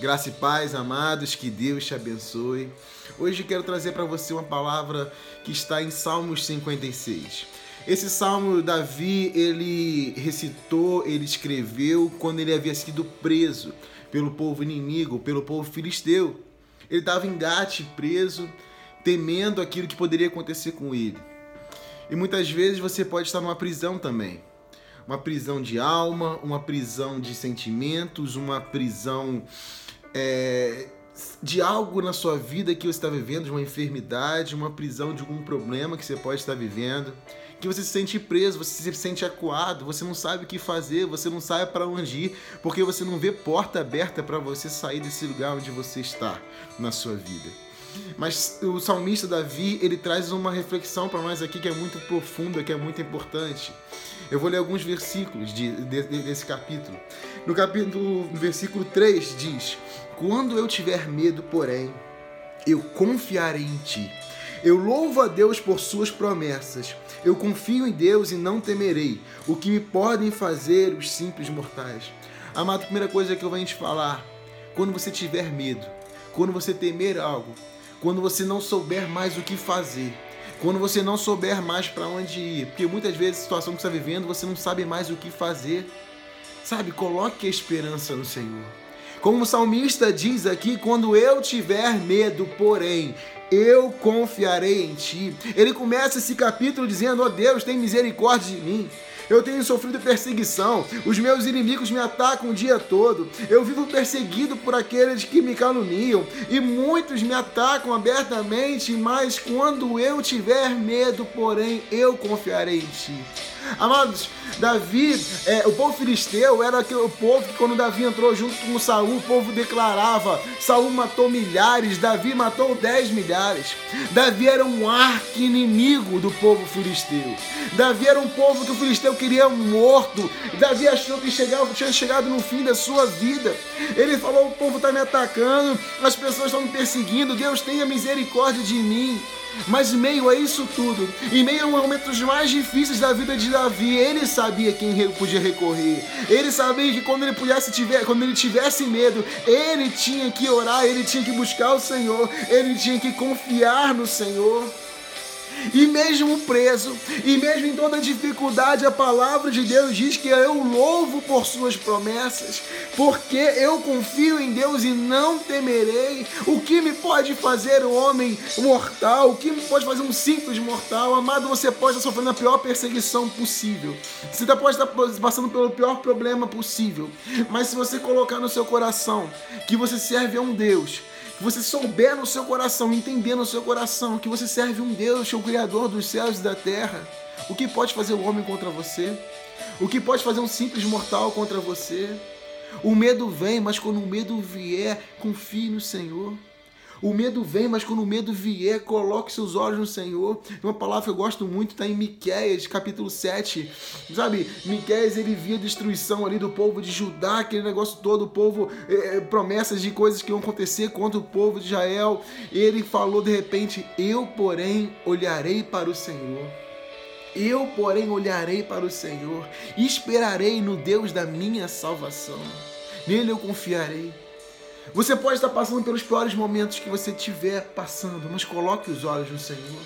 Graça e paz, amados, que Deus te abençoe. Hoje quero trazer para você uma palavra que está em Salmos 56. Esse salmo Davi, ele recitou, ele escreveu quando ele havia sido preso pelo povo inimigo, pelo povo filisteu. Ele estava em Gate, preso, temendo aquilo que poderia acontecer com ele. E muitas vezes você pode estar numa prisão também uma prisão de alma, uma prisão de sentimentos, uma prisão é, de algo na sua vida que você está vivendo, de uma enfermidade, uma prisão de algum problema que você pode estar vivendo, que você se sente preso, você se sente acuado, você não sabe o que fazer, você não sabe para onde ir, porque você não vê porta aberta para você sair desse lugar onde você está na sua vida. Mas o salmista Davi, ele traz uma reflexão para nós aqui que é muito profunda, que é muito importante. Eu vou ler alguns versículos de, de, desse capítulo. No capítulo, no versículo 3 diz: Quando eu tiver medo, porém, eu confiarei em ti. Eu louvo a Deus por suas promessas. Eu confio em Deus e não temerei o que me podem fazer os simples mortais. Amado, a primeira coisa que eu vou te falar, quando você tiver medo, quando você temer algo, quando você não souber mais o que fazer, quando você não souber mais para onde ir, porque muitas vezes a situação que você está vivendo você não sabe mais o que fazer. Sabe, coloque a esperança no Senhor. Como o salmista diz aqui, quando eu tiver medo, porém, eu confiarei em ti. Ele começa esse capítulo dizendo: Ó oh Deus, tem misericórdia de mim. Eu tenho sofrido perseguição, os meus inimigos me atacam o dia todo. Eu vivo perseguido por aqueles que me caluniam, e muitos me atacam abertamente, mas quando eu tiver medo, porém, eu confiarei em ti. Amados, Davi, é, o povo filisteu era aquele povo que quando Davi entrou junto com Saul, o povo declarava: Saul matou milhares, Davi matou dez milhares. Davi era um arqui-inimigo do povo filisteu. Davi era um povo que o filisteu queria morto. Davi achou que chegava, tinha chegado no fim da sua vida. Ele falou: o povo está me atacando, as pessoas estão me perseguindo, Deus tenha misericórdia de mim. Mas em meio a isso tudo, em meio a momentos mais difíceis da vida de Davi, ele sabia quem podia recorrer. Ele sabia que quando ele pudesse tiver, quando ele tivesse medo, ele tinha que orar, ele tinha que buscar o Senhor, ele tinha que confiar no Senhor. E mesmo preso, e mesmo em toda dificuldade, a palavra de Deus diz que eu louvo por suas promessas, porque eu confio em Deus e não temerei. O que me pode fazer um homem mortal? O que me pode fazer um simples mortal? Amado, você pode estar sofrendo a pior perseguição possível. Você pode estar passando pelo pior problema possível. Mas se você colocar no seu coração que você serve a um Deus que você souber no seu coração, entender no seu coração que você serve um Deus, que é o Criador dos céus e da terra, o que pode fazer o homem contra você? O que pode fazer um simples mortal contra você? O medo vem, mas quando o medo vier, confie no Senhor. O medo vem, mas quando o medo vier, coloque seus olhos no Senhor. Uma palavra que eu gosto muito está em Miqueias, capítulo 7. Sabe, Miqueias ele via a destruição ali do povo de Judá, aquele negócio todo, o povo, é, promessas de coisas que iam acontecer contra o povo de Israel. Ele falou de repente: Eu, porém, olharei para o Senhor. Eu, porém, olharei para o Senhor e esperarei no Deus da minha salvação. Nele eu confiarei. Você pode estar passando pelos piores momentos que você estiver passando, mas coloque os olhos no Senhor.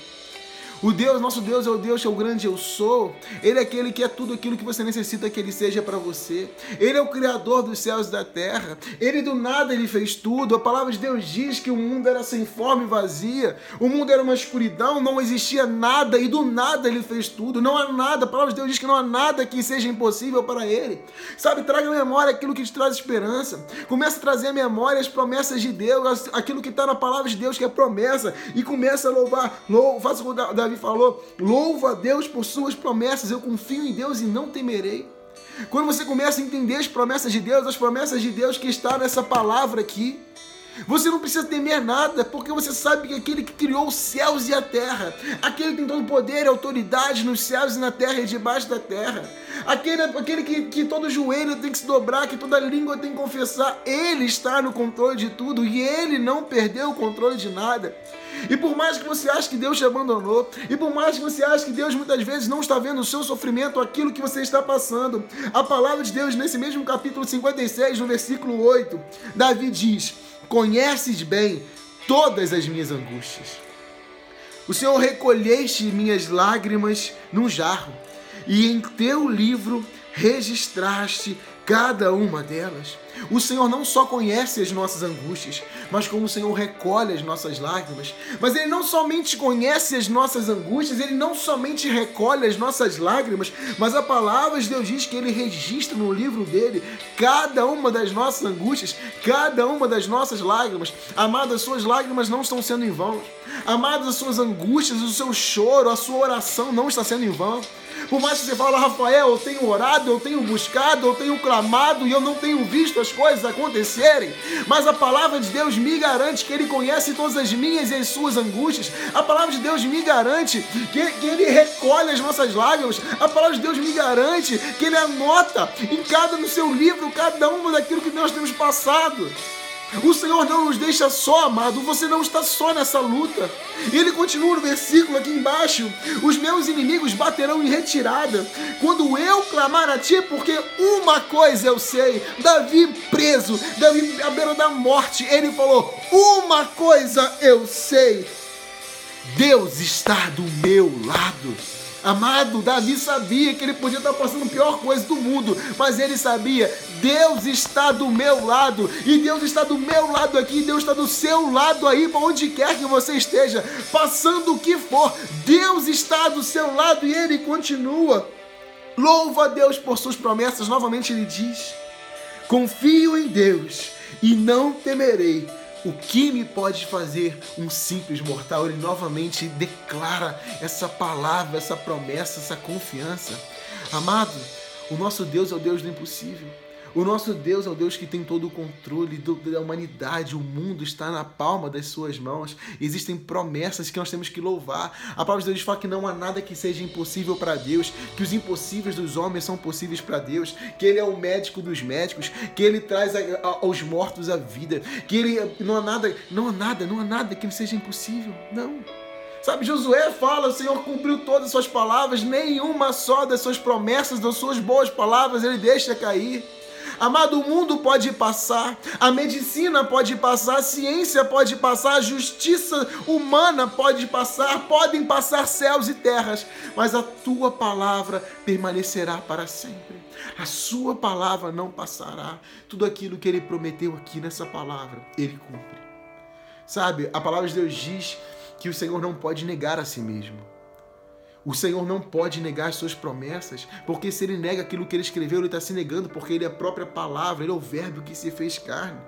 O Deus, nosso Deus é o Deus que é o grande eu sou. Ele é aquele que é tudo aquilo que você necessita que ele seja para você. Ele é o criador dos céus e da terra. Ele do nada ele fez tudo. A palavra de Deus diz que o mundo era sem forma e vazia. O mundo era uma escuridão, não existia nada e do nada ele fez tudo. Não há nada. A palavra de Deus diz que não há nada que seja impossível para ele. Sabe, traga à memória aquilo que te traz esperança. Comece a trazer à memória as promessas de Deus, aquilo que está na palavra de Deus que é promessa e comece a louvar. Faça o Davi Davi falou: louva a Deus por suas promessas, eu confio em Deus e não temerei. Quando você começa a entender as promessas de Deus, as promessas de Deus que está nessa palavra aqui, você não precisa temer nada, porque você sabe que aquele que criou os céus e a terra, aquele que tem todo poder e autoridade nos céus e na terra e debaixo da terra, aquele, aquele que, que todo joelho tem que se dobrar, que toda língua tem que confessar, ele está no controle de tudo e ele não perdeu o controle de nada. E por mais que você ache que Deus te abandonou, e por mais que você ache que Deus muitas vezes não está vendo o seu sofrimento, aquilo que você está passando, a palavra de Deus, nesse mesmo capítulo 56, no versículo 8, Davi diz: Conheces bem todas as minhas angústias. O Senhor recolheste minhas lágrimas num jarro, e em teu livro registraste cada uma delas. O Senhor não só conhece as nossas angústias, mas como o Senhor recolhe as nossas lágrimas. Mas Ele não somente conhece as nossas angústias, Ele não somente recolhe as nossas lágrimas, mas a palavra de Deus diz que Ele registra no livro dele cada uma das nossas angústias, cada uma das nossas lágrimas. Amadas, as suas lágrimas não estão sendo em vão. Amadas, as suas angústias, o seu choro, a sua oração não está sendo em vão. Por mais que você fale, Rafael, eu tenho orado, eu tenho buscado, eu tenho clamado e eu não tenho visto as coisas acontecerem. Mas a palavra de Deus me garante que Ele conhece todas as minhas e as suas angústias. A palavra de Deus me garante que, que Ele recolhe as nossas lágrimas. A palavra de Deus me garante que Ele anota em cada no seu livro cada uma daquilo que nós temos passado. O Senhor não nos deixa só, amado. Você não está só nessa luta. Ele continua no versículo aqui embaixo: Os meus inimigos baterão em retirada quando eu clamar a ti, porque uma coisa eu sei. Davi preso, Davi à beira da morte, ele falou: Uma coisa eu sei. Deus está do meu lado. Amado, Davi sabia que ele podia estar passando a pior coisa do mundo, mas ele sabia, Deus está do meu lado, e Deus está do meu lado aqui, Deus está do seu lado aí, para onde quer que você esteja, passando o que for, Deus está do seu lado e ele continua. Louva a Deus por suas promessas, novamente ele diz: Confio em Deus e não temerei o que me pode fazer um simples mortal? Ele novamente declara essa palavra, essa promessa, essa confiança. Amado, o nosso Deus é o Deus do impossível. O nosso Deus é o Deus que tem todo o controle da humanidade. O mundo está na palma das suas mãos. Existem promessas que nós temos que louvar. A palavra de Deus fala que não há nada que seja impossível para Deus, que os impossíveis dos homens são possíveis para Deus, que Ele é o médico dos médicos, que Ele traz aos mortos a vida, que Ele não há nada, não há nada, não há nada que seja impossível. Não. Sabe, Josué fala, o Senhor cumpriu todas as suas palavras, nenhuma só das suas promessas, das suas boas palavras, ele deixa cair. Amado, o mundo pode passar, a medicina pode passar, a ciência pode passar, a justiça humana pode passar, podem passar céus e terras, mas a tua palavra permanecerá para sempre. A sua palavra não passará. Tudo aquilo que ele prometeu aqui nessa palavra, ele cumpre. Sabe, a palavra de Deus diz que o Senhor não pode negar a si mesmo. O Senhor não pode negar as suas promessas, porque se ele nega aquilo que ele escreveu, ele está se negando, porque ele é a própria palavra, ele é o verbo que se fez carne.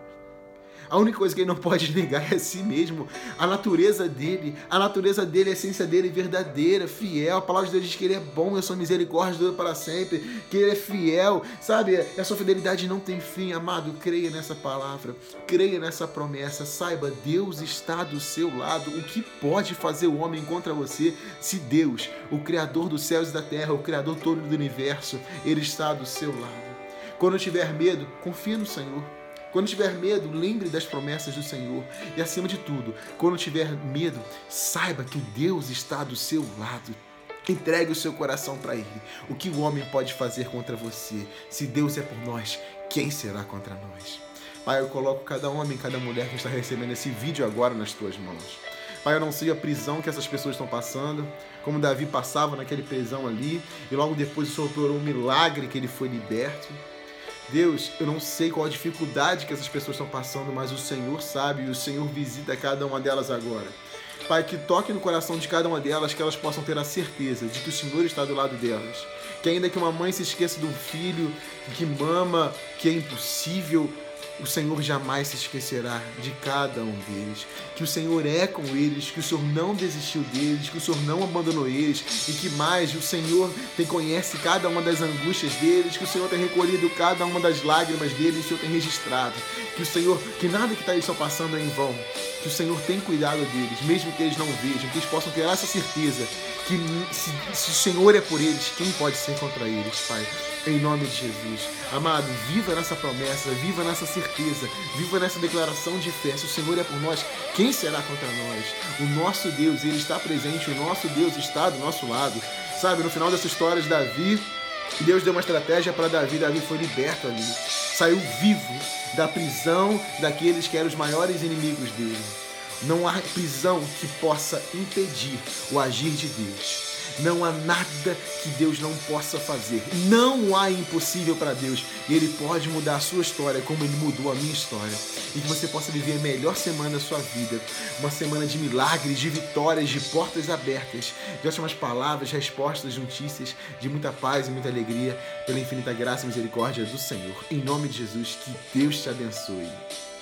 A única coisa que ele não pode negar é a si mesmo, a natureza dele. A natureza dele, a essência dele é verdadeira, fiel. A palavra de Deus diz que ele é bom, a sua misericórdia dura para sempre, que ele é fiel, sabe? A sua fidelidade não tem fim, amado. Creia nessa palavra, creia nessa promessa. Saiba, Deus está do seu lado. O que pode fazer o homem contra você se Deus, o Criador dos céus e da terra, o Criador todo do universo, ele está do seu lado? Quando tiver medo, confia no Senhor. Quando tiver medo, lembre das promessas do Senhor. E acima de tudo, quando tiver medo, saiba que Deus está do seu lado. Entregue o seu coração para Ele. O que o homem pode fazer contra você? Se Deus é por nós, quem será contra nós? Pai, eu coloco cada homem, cada mulher que está recebendo esse vídeo agora nas tuas mãos. Pai, eu não sei a prisão que essas pessoas estão passando, como Davi passava naquele prisão ali, e logo depois o Senhor operou um milagre que ele foi liberto. Deus, eu não sei qual a dificuldade que essas pessoas estão passando, mas o Senhor sabe e o Senhor visita cada uma delas agora. Pai, que toque no coração de cada uma delas, que elas possam ter a certeza de que o Senhor está do lado delas. Que ainda que uma mãe se esqueça do filho que mama, que é impossível, o Senhor jamais se esquecerá de cada um deles. Que o Senhor é com eles, que o Senhor não desistiu deles, que o Senhor não abandonou eles e que mais o Senhor tem conhece cada uma das angústias deles, que o Senhor tem recolhido cada uma das lágrimas deles, o Senhor tem registrado. que o Senhor, que nada que está estão passando é em vão, que o Senhor tem cuidado deles, mesmo que eles não vejam, que eles possam ter essa certeza que se, se o Senhor é por eles, quem pode ser contra eles, Pai? Em nome de Jesus. Amado, viva nessa promessa, viva nessa certeza, viva nessa declaração de fé. Se o Senhor é por nós, quem será contra nós? O nosso Deus, Ele está presente, o nosso Deus está do nosso lado. Sabe, no final dessa história de Davi, Deus deu uma estratégia para Davi, Davi foi liberto ali. Saiu vivo da prisão daqueles que eram os maiores inimigos dele. Não há prisão que possa impedir o agir de Deus. Não há nada que Deus não possa fazer. Não há impossível para Deus. Ele pode mudar a sua história como Ele mudou a minha história. E que você possa viver a melhor semana da sua vida. Uma semana de milagres, de vitórias, de portas abertas. De ótimas palavras, respostas, notícias, de muita paz e muita alegria. Pela infinita graça e misericórdia do Senhor. Em nome de Jesus, que Deus te abençoe.